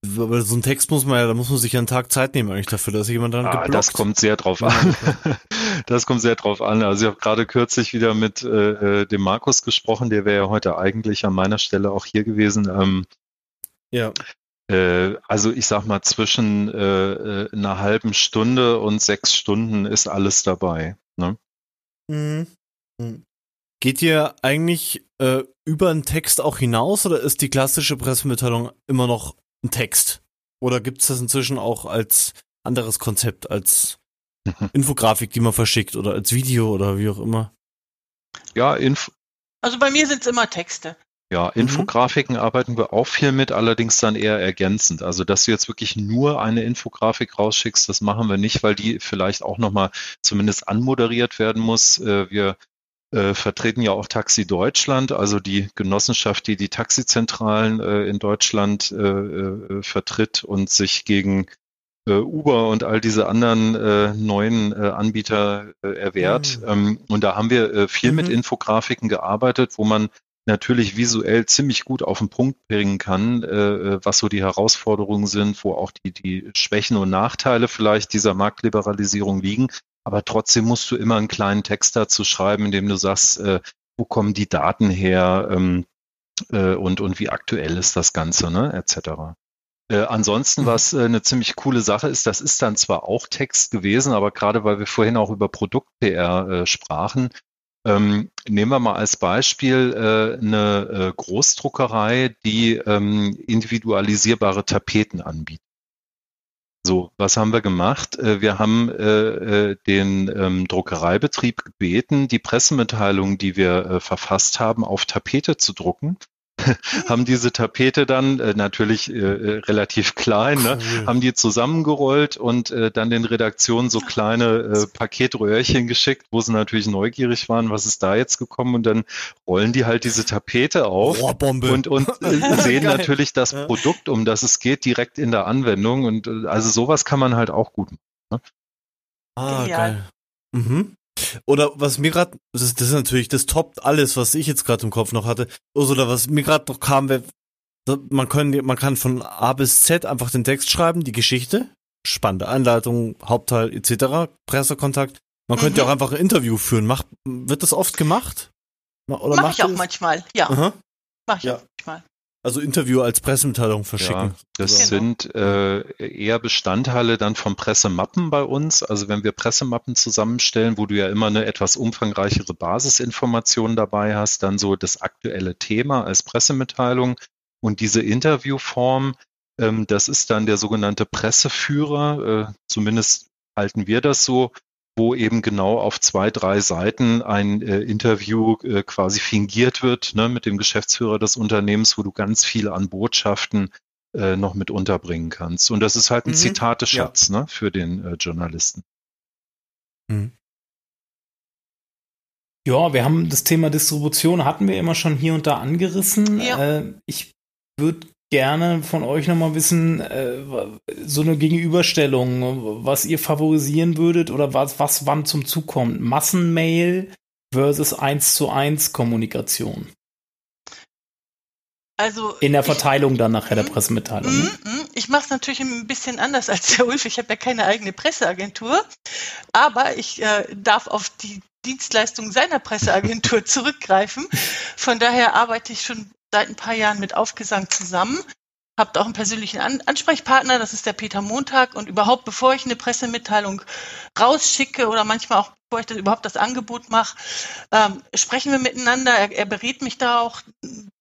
so ein Text muss man ja, da muss man sich ja einen Tag Zeit nehmen eigentlich dafür, dass jemand dann ah, geblockt. Das kommt sehr drauf an. [LAUGHS] das kommt sehr drauf an. Also ich habe gerade kürzlich wieder mit äh, äh, dem Markus gesprochen, der wäre ja heute eigentlich an meiner Stelle auch hier gewesen. Ähm, ja. Äh, also ich sag mal, zwischen äh, äh, einer halben Stunde und sechs Stunden ist alles dabei. Ne? Mhm. mhm. Geht ihr eigentlich äh, über einen Text auch hinaus oder ist die klassische Pressemitteilung immer noch ein Text? Oder gibt es das inzwischen auch als anderes Konzept, als [LAUGHS] Infografik, die man verschickt oder als Video oder wie auch immer? Ja, Inf also bei mir sind es immer Texte. Ja, mhm. Infografiken mhm. arbeiten wir auch viel mit, allerdings dann eher ergänzend. Also, dass du jetzt wirklich nur eine Infografik rausschickst, das machen wir nicht, weil die vielleicht auch nochmal zumindest anmoderiert werden muss. Äh, wir äh, vertreten ja auch Taxi Deutschland, also die Genossenschaft, die die Taxizentralen äh, in Deutschland vertritt und sich gegen Uber und all diese anderen äh, neuen äh, Anbieter äh, erwehrt. Mhm. Ähm, und da haben wir äh, viel mhm. mit Infografiken gearbeitet, wo man natürlich visuell ziemlich gut auf den Punkt bringen kann, äh, was so die Herausforderungen sind, wo auch die, die Schwächen und Nachteile vielleicht dieser Marktliberalisierung liegen. Aber trotzdem musst du immer einen kleinen Text dazu schreiben, in dem du sagst, äh, wo kommen die Daten her ähm, äh, und, und wie aktuell ist das Ganze, ne, etc. Äh, ansonsten, mhm. was äh, eine ziemlich coole Sache ist, das ist dann zwar auch Text gewesen, aber gerade weil wir vorhin auch über Produkt-PR äh, sprachen, ähm, nehmen wir mal als Beispiel äh, eine äh, Großdruckerei, die ähm, individualisierbare Tapeten anbietet. So, was haben wir gemacht? Äh, wir haben den ähm, Druckereibetrieb gebeten, die Pressemitteilung, die wir verfasst haben, auf Tapete zu drucken [LAUGHS] haben diese Tapete dann äh, natürlich äh, äh, relativ [LAUGHS] klein, ne, cool. haben die zusammengerollt und äh, dann den Redaktionen so kleine äh, Paketröhrchen geschickt, wo sie natürlich neugierig waren, was ist da jetzt gekommen und dann rollen die halt diese Tapete auf Rohrbombe. und, und [LAUGHS] äh, sehen natürlich das Produkt, um das es geht, direkt in der Anwendung und äh, also sowas kann man halt auch gut machen. Ne? Ah, ja. geil. Mhm. Oder was mir gerade, das, das, ist natürlich, das toppt alles, was ich jetzt gerade im Kopf noch hatte. Oder was mir gerade noch kam, wär, man, können, man kann von A bis Z einfach den Text schreiben, die Geschichte, spannende Anleitung, Hauptteil etc., Pressekontakt. Man mhm. könnte auch einfach ein Interview führen. Macht, wird das oft gemacht? Oder Mach ich auch manchmal, ja. Aha. Mach ich ja. auch manchmal. Also Interview als Pressemitteilung verschicken. Ja, das genau. sind äh, eher Bestandteile dann von Pressemappen bei uns. Also wenn wir Pressemappen zusammenstellen, wo du ja immer eine etwas umfangreichere Basisinformation dabei hast, dann so das aktuelle Thema als Pressemitteilung und diese Interviewform, ähm, das ist dann der sogenannte Presseführer. Äh, zumindest halten wir das so wo eben genau auf zwei, drei Seiten ein äh, Interview äh, quasi fingiert wird ne, mit dem Geschäftsführer des Unternehmens, wo du ganz viel an Botschaften äh, noch mit unterbringen kannst. Und das ist halt ein mhm. Zitateschatz ja. ne, für den äh, Journalisten. Mhm. Ja, wir haben das Thema Distribution hatten wir immer schon hier und da angerissen. Ja. Äh, ich würde gerne von euch nochmal wissen, äh, so eine Gegenüberstellung, was ihr favorisieren würdet oder was, was wann zum Zug kommt. Massenmail versus 1 zu 1 Kommunikation. Also in der Verteilung ich, dann nachher der mhm. Pressemitteilung. Mm, mm, ich mache es natürlich ein bisschen anders als der Ulf. Ich habe ja keine eigene Presseagentur, aber ich äh, darf auf die Dienstleistung seiner Presseagentur [LAUGHS] zurückgreifen. Von daher arbeite ich schon seit ein paar Jahren mit Aufgesang zusammen. Habt auch einen persönlichen An Ansprechpartner, das ist der Peter Montag. Und überhaupt, bevor ich eine Pressemitteilung rausschicke oder manchmal auch bevor ich das, überhaupt das Angebot mache, ähm, sprechen wir miteinander. Er, er berät mich da auch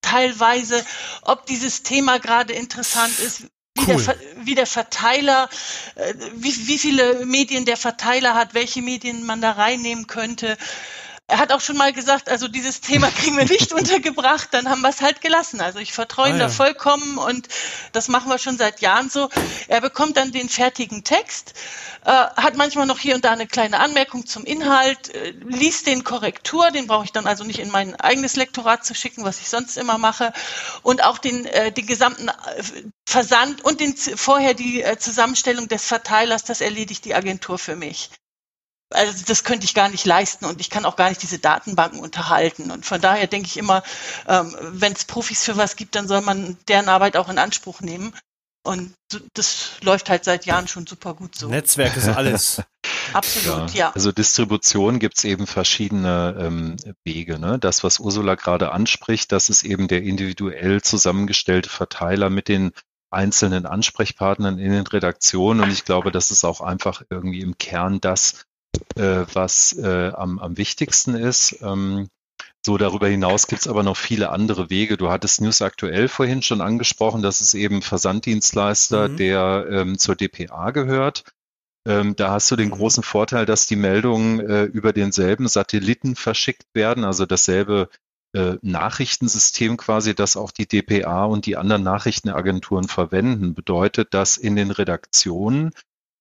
teilweise, ob dieses Thema gerade interessant ist, wie, cool. der, wie der Verteiler, äh, wie, wie viele Medien der Verteiler hat, welche Medien man da reinnehmen könnte. Er hat auch schon mal gesagt, also dieses Thema [LAUGHS] kriegen wir nicht untergebracht, dann haben wir es halt gelassen. Also ich vertraue ihm ah, ja. da vollkommen und das machen wir schon seit Jahren so. Er bekommt dann den fertigen Text, äh, hat manchmal noch hier und da eine kleine Anmerkung zum Inhalt, äh, liest den Korrektur, den brauche ich dann also nicht in mein eigenes Lektorat zu schicken, was ich sonst immer mache, und auch den, äh, den gesamten äh, Versand und den, vorher die äh, Zusammenstellung des Verteilers, das erledigt die Agentur für mich also das könnte ich gar nicht leisten und ich kann auch gar nicht diese Datenbanken unterhalten. Und von daher denke ich immer, ähm, wenn es Profis für was gibt, dann soll man deren Arbeit auch in Anspruch nehmen. Und das läuft halt seit Jahren schon super gut so. Netzwerk ist alles. [LAUGHS] Absolut, ja. ja. Also Distribution gibt es eben verschiedene ähm, Wege. Ne? Das, was Ursula gerade anspricht, das ist eben der individuell zusammengestellte Verteiler mit den einzelnen Ansprechpartnern in den Redaktionen. Und ich glaube, das ist auch einfach irgendwie im Kern das, äh, was äh, am, am wichtigsten ist. Ähm, so, darüber hinaus gibt es aber noch viele andere Wege. Du hattest News aktuell vorhin schon angesprochen, das ist eben Versanddienstleister, mhm. der ähm, zur DPA gehört. Ähm, da hast du den mhm. großen Vorteil, dass die Meldungen äh, über denselben Satelliten verschickt werden, also dasselbe äh, Nachrichtensystem quasi, das auch die DPA und die anderen Nachrichtenagenturen verwenden. Bedeutet, dass in den Redaktionen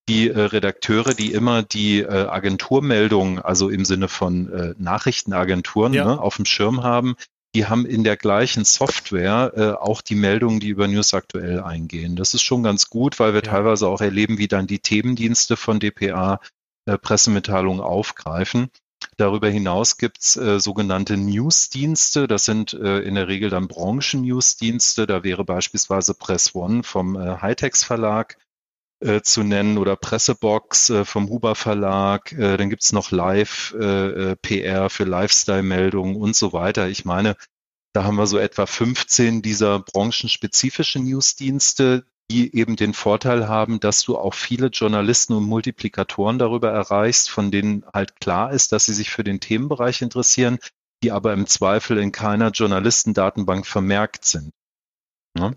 die äh, Redakteure, die immer die äh, Agenturmeldungen, also im Sinne von äh, Nachrichtenagenturen, ja. ne, auf dem Schirm haben, die haben in der gleichen Software äh, auch die Meldungen, die über News aktuell eingehen. Das ist schon ganz gut, weil wir ja. teilweise auch erleben, wie dann die Themendienste von DPA äh, Pressemitteilungen aufgreifen. Darüber hinaus gibt's äh, sogenannte Newsdienste. Das sind äh, in der Regel dann Branchen-Newsdienste. Da wäre beispielsweise Press One vom äh, Hightex Verlag äh, zu nennen oder Pressebox äh, vom Huber Verlag. Äh, dann gibt's noch Live äh, äh für Lifestyle-Meldungen und so weiter. Ich meine, da haben wir so etwa 15 dieser branchenspezifischen Newsdienste, die eben den Vorteil haben, dass du auch viele Journalisten und Multiplikatoren darüber erreichst, von denen halt klar ist, dass sie sich für den Themenbereich interessieren, die aber im Zweifel in keiner Journalistendatenbank vermerkt sind. Ja?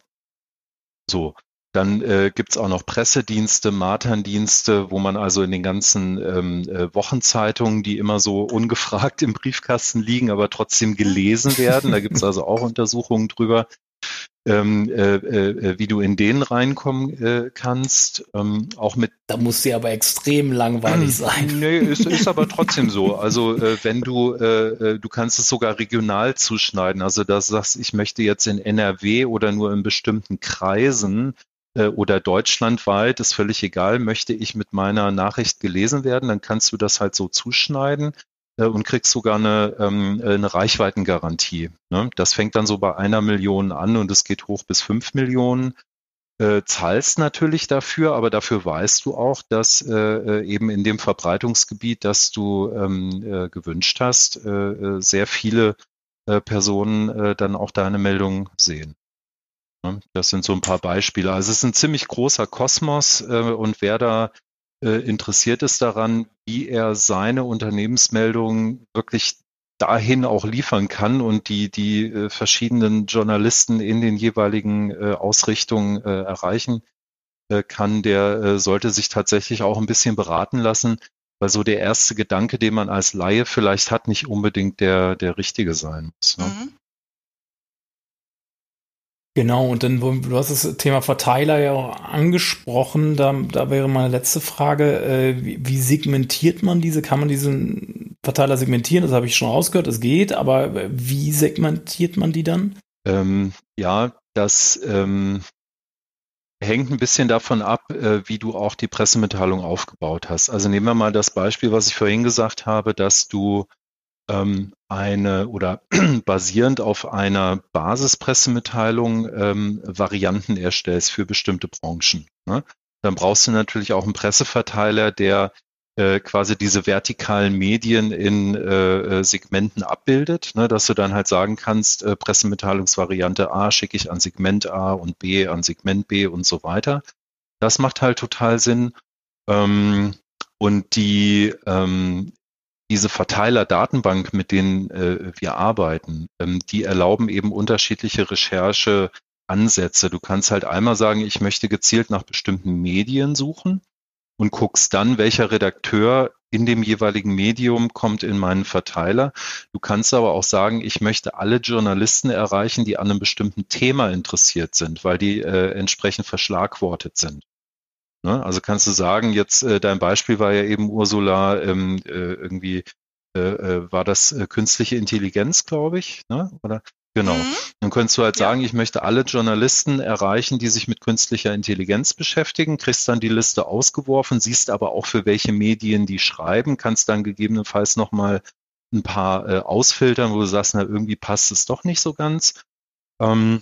So. Dann äh, gibt es auch noch Pressedienste, Materndienste, wo man also in den ganzen ähm, äh, Wochenzeitungen, die immer so ungefragt im Briefkasten liegen, aber trotzdem gelesen werden, da gibt es also auch Untersuchungen drüber, ähm, äh, äh, wie du in denen reinkommen äh, kannst. Ähm, auch mit. Da muss sie aber extrem langweilig sein. [CLEARS THROAT] Nee, ist, ist aber trotzdem so. Also äh, wenn du, äh, äh, du kannst es sogar regional zuschneiden. Also da sagst, ich möchte jetzt in NRW oder nur in bestimmten Kreisen äh, oder deutschlandweit, ist völlig egal, möchte ich mit meiner Nachricht gelesen werden, dann kannst du das halt so zuschneiden äh, und kriegst sogar eine, ähm, eine Reichweitengarantie. Ne? Das fängt dann so bei einer Million an und es geht hoch bis fünf Millionen. Äh, zahlst natürlich dafür, aber dafür weißt du auch, dass äh, äh eben in dem Verbreitungsgebiet, das du ähm, äh, gewünscht hast, äh, sehr viele Personen dann auch deine Meldung sehen. Ne? Das sind so ein paar Beispiele. Also es ist ein ziemlich großer Kosmos äh, und wer da äh, interessiert ist daran, wie er seine Unternehmensmeldungen wirklich dahin auch liefern kann und die, die äh, verschiedenen Journalisten in den jeweiligen äh, Ausrichtungen äh, erreichen äh, kann, der sollte sich tatsächlich auch ein bisschen beraten lassen, weil so der erste Gedanke, den man als Laie vielleicht hat, nicht unbedingt der, der richtige sein muss. Ne? Mhm. Genau, und dann, du hast das Thema Verteiler ja auch angesprochen, da, da wäre meine letzte Frage, äh, wie, wie, segmentiert man diese, kann man diesen Verteiler segmentieren, das habe ich schon rausgehört, es geht, aber wie segmentiert man die dann? Ähm, ja, das ähm, hängt ein bisschen davon ab, äh, wie du auch die Pressemitteilung aufgebaut hast. Also nehmen wir mal das Beispiel, was ich vorhin gesagt habe, dass du ähm, eine oder [CLEARS THROAT] basierend auf einer Basispressemitteilung ähm, Varianten erstellst für bestimmte Branchen. Ne? Dann brauchst du natürlich auch einen Presseverteiler, der äh, quasi diese vertikalen Medien in äh, äh, Segmenten abbildet, ne, dass du dann halt sagen kannst, äh, Pressemitteilungsvariante A schicke ich an Segment A und B an Segment B und so weiter. Das macht halt total Sinn. Ähm, und die ähm, diese Verteiler-Datenbank, mit denen äh, wir arbeiten, ähm, die erlauben eben unterschiedliche Rechercheansätze. Du kannst halt einmal sagen, ich möchte gezielt nach bestimmten Medien suchen und guckst dann, welcher Redakteur in dem jeweiligen Medium kommt in meinen Verteiler. Du kannst aber auch sagen, ich möchte alle Journalisten erreichen, die an einem bestimmten Thema interessiert sind, weil die äh, entsprechend verschlagwortet sind. Ne? Also kannst du sagen, jetzt äh, dein Beispiel war ja eben Ursula, ähm, äh, irgendwie äh, äh war das äh, künstliche Intelligenz, glaube ich, ne? Oder genau. Mhm. Dann könntest du halt ja. sagen, ich möchte alle Journalisten erreichen, die sich mit künstlicher Intelligenz beschäftigen, kriegst dann die Liste ausgeworfen, siehst aber auch für welche Medien die schreiben, kannst dann gegebenenfalls nochmal ein paar äh, ausfiltern, wo du sagst, na irgendwie passt es doch nicht so ganz. Ähm,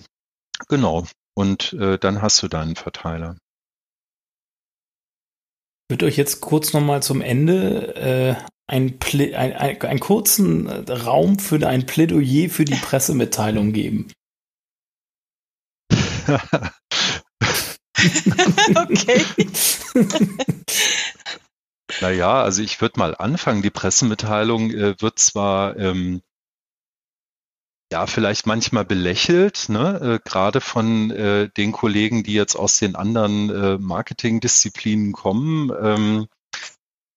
genau. Und äh, dann hast du deinen Verteiler würde euch jetzt kurz nochmal zum Ende äh, ein, ein, ein, einen kurzen Raum für ein Plädoyer für die Pressemitteilung geben. [LAUGHS] okay. [LAUGHS] naja, also ich würde mal anfangen. Die Pressemitteilung äh, wird zwar ähm, ja, vielleicht manchmal belächelt, ne? äh, gerade von äh, den Kollegen, die jetzt aus den anderen äh, Marketingdisziplinen kommen. Ähm,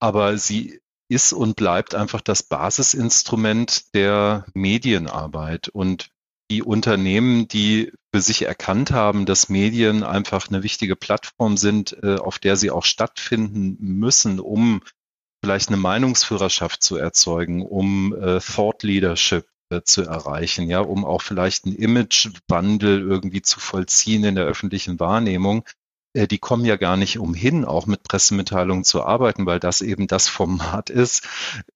aber sie ist und bleibt einfach das Basisinstrument der Medienarbeit. Und die Unternehmen, die für sich erkannt haben, dass Medien einfach eine wichtige Plattform sind, äh, auf der sie auch stattfinden müssen, um vielleicht eine Meinungsführerschaft zu erzeugen, um äh, Thought Leadership zu erreichen, ja, um auch vielleicht einen Imagewandel irgendwie zu vollziehen in der öffentlichen Wahrnehmung. Äh, die kommen ja gar nicht umhin, auch mit Pressemitteilungen zu arbeiten, weil das eben das Format ist,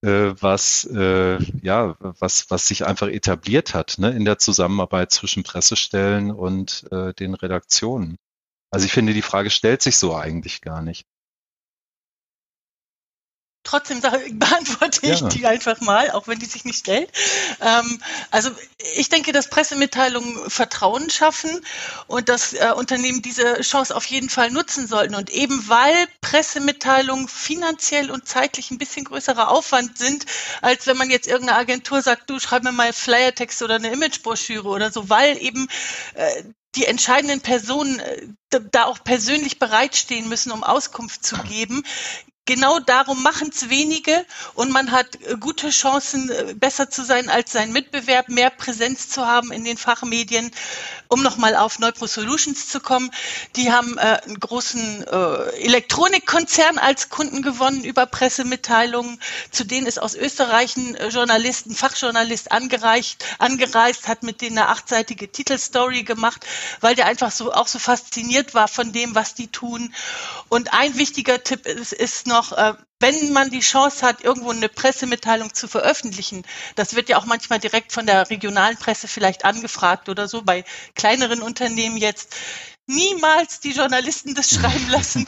äh, was äh, ja, was was sich einfach etabliert hat ne, in der Zusammenarbeit zwischen Pressestellen und äh, den Redaktionen. Also ich finde, die Frage stellt sich so eigentlich gar nicht trotzdem [LAUGHS] beantworte ich ja. die einfach mal, auch wenn die sich nicht stellt. Ähm, also ich denke, dass Pressemitteilungen Vertrauen schaffen und dass äh, Unternehmen diese Chance auf jeden Fall nutzen sollten. Und eben weil Pressemitteilungen finanziell und zeitlich ein bisschen größerer Aufwand sind, als wenn man jetzt irgendeine Agentur sagt, du schreib mir mal Flyertext oder eine Imagebroschüre oder so, weil eben äh, die entscheidenden Personen äh, da auch persönlich bereitstehen müssen, um Auskunft zu geben, genau darum machen es wenige und man hat äh, gute Chancen, äh, besser zu sein als sein Mitbewerb, mehr Präsenz zu haben in den Fachmedien. Um nochmal auf Neupro Solutions zu kommen, die haben äh, einen großen äh, Elektronikkonzern als Kunden gewonnen über Pressemitteilungen. Zu denen ist aus Österreich ein äh, Journalist, ein Fachjournalist angereicht, angereist, hat mit denen eine achtseitige Titelstory gemacht, weil der einfach so auch so fasziniert war von dem, was die tun. Und ein wichtiger Tipp ist, ist noch, noch, äh, wenn man die Chance hat, irgendwo eine Pressemitteilung zu veröffentlichen, das wird ja auch manchmal direkt von der regionalen Presse vielleicht angefragt oder so, bei kleineren Unternehmen jetzt, niemals die Journalisten das schreiben [LAUGHS] lassen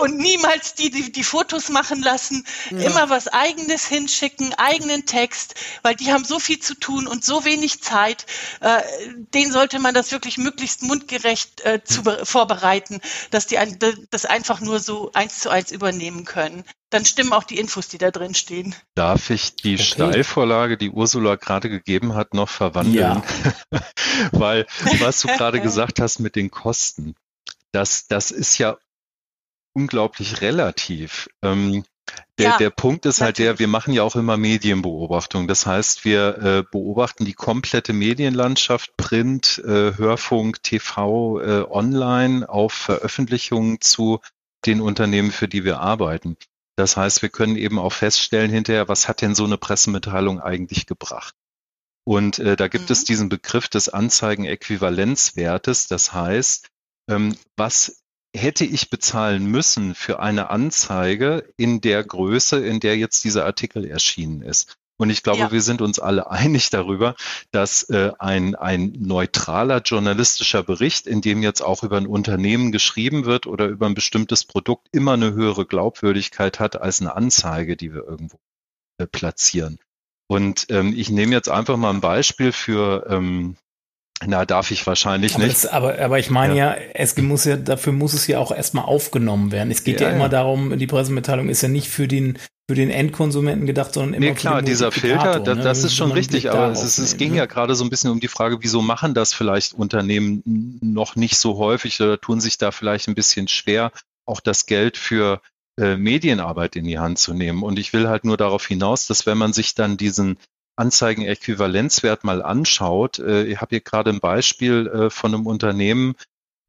und niemals die, die, die Fotos machen lassen. Ja. Immer was eigenes hinschicken, eigenen Text, weil die haben so viel zu tun und so wenig Zeit. Äh, den sollte man das wirklich möglichst mundgerecht äh, zu, vorbereiten, dass die ein, das einfach nur so eins zu eins übernehmen können dann stimmen auch die Infos, die da drin stehen. Darf ich die okay. Steilvorlage, die Ursula gerade gegeben hat, noch verwandeln? Ja. [LAUGHS] [LAUGHS] Weil was du gerade [LAUGHS] gesagt hast mit den Kosten, das, das ist ja unglaublich relativ. Ähm, der, ja, der Punkt ist natürlich. halt der, wir machen ja auch immer Medienbeobachtung. Das heißt, wir äh, beobachten die komplette Medienlandschaft, Print, äh, Hörfunk, TV, äh, Online auf Veröffentlichungen zu den Unternehmen, für die wir arbeiten. Das heißt, wir können eben auch feststellen hinterher, was hat denn so eine Pressemitteilung eigentlich gebracht? Und äh, da gibt mhm. es diesen Begriff des Anzeigenäquivalenzwertes. Das heißt, ähm, was hätte ich bezahlen müssen für eine Anzeige in der Größe, in der jetzt dieser Artikel erschienen ist? Und ich glaube, ja. wir sind uns alle [LAUGHS] einig darüber, dass äh, ein, ein neutraler journalistischer Bericht, in dem jetzt auch über ein Unternehmen geschrieben wird oder über ein bestimmtes Produkt, immer eine höhere Glaubwürdigkeit hat als eine Anzeige, die wir irgendwo äh, platzieren. Und ähm, ich nehme jetzt einfach mal ein Beispiel für ähm, na, darf ich wahrscheinlich aber nicht. Das, aber, aber ich meine ja. ja. es muss ja, dafür muss es ja auch erstmal aufgenommen werden. Es geht ja, ja immer ja. darum, die Pressemitteilung ist ja nicht für den, für den Endkonsumenten gedacht, sondern immer nee, klar, für den dieser Filter, ne? das, ist schon richtig, aber es, ist, es ging ne? ja gerade so ein bisschen um die Frage, wieso machen das vielleicht Unternehmen noch nicht so häufig oder tun sich da vielleicht ein bisschen schwer, auch das Geld für äh, Medienarbeit in die Hand zu nehmen. Und ich will halt nur darauf hinaus, dass wenn man sich dann diesen Anzeigenäquivalenzwert mal anschaut, äh, ich habe hier gerade ein Beispiel äh, von einem Unternehmen,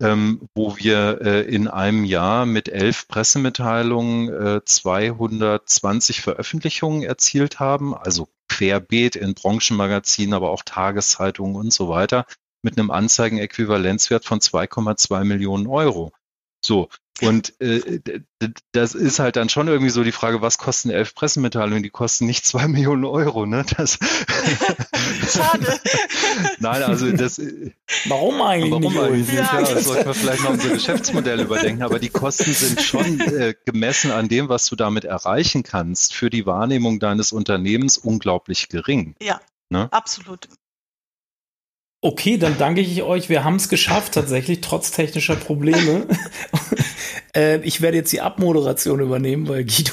ähm, wo wir äh, in einem Jahr mit elf Pressemitteilungen äh, 220 Veröffentlichungen erzielt haben, also querbeet in Branchenmagazinen, aber auch Tageszeitungen und so weiter, mit einem Anzeigenäquivalenzwert von 2,2 Millionen Euro. So, und äh, das ist halt dann schon irgendwie so die Frage, was kosten elf Pressemitteilungen? Die kosten nicht zwei [LAUGHS] Millionen Euro, ne? Das [LAUGHS] Schade. Nein, also das. Warum eigentlich? Warum nicht eigentlich? Ja, ja das sollten wir vielleicht mal unser Geschäftsmodell überdenken. Aber die Kosten sind schon äh, gemessen an dem, was du damit erreichen kannst, für die Wahrnehmung deines Unternehmens unglaublich gering. Ja, ne? absolut. Okay, dann danke ich euch. Wir haben es geschafft, tatsächlich, trotz technischer Probleme. [LAUGHS] äh, ich werde jetzt die Abmoderation übernehmen, weil Guido.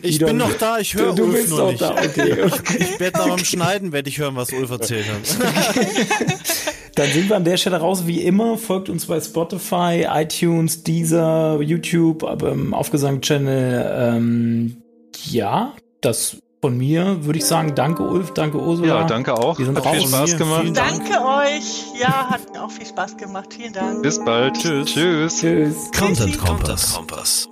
Ich Guido, bin noch da, ich höre Ulf bist noch nicht. Da. Okay, okay. Ich, werde noch okay. beim Schneiden, werde ich hören, was Ulf erzählt hat. [LAUGHS] Dann sind wir an der Stelle raus. Wie immer, folgt uns bei Spotify, iTunes, Deezer, YouTube, im Aufgesang-Channel. Ähm, ja, das von mir würde ich sagen, danke Ulf, danke Ursula. Ja, danke auch. Wir sind hat viel Spaß gemacht. Danke euch. Ja, hat auch viel Spaß gemacht. Vielen Dank. Bis bald. Tschüss. Tschüss. Tschüss. Content Kompass.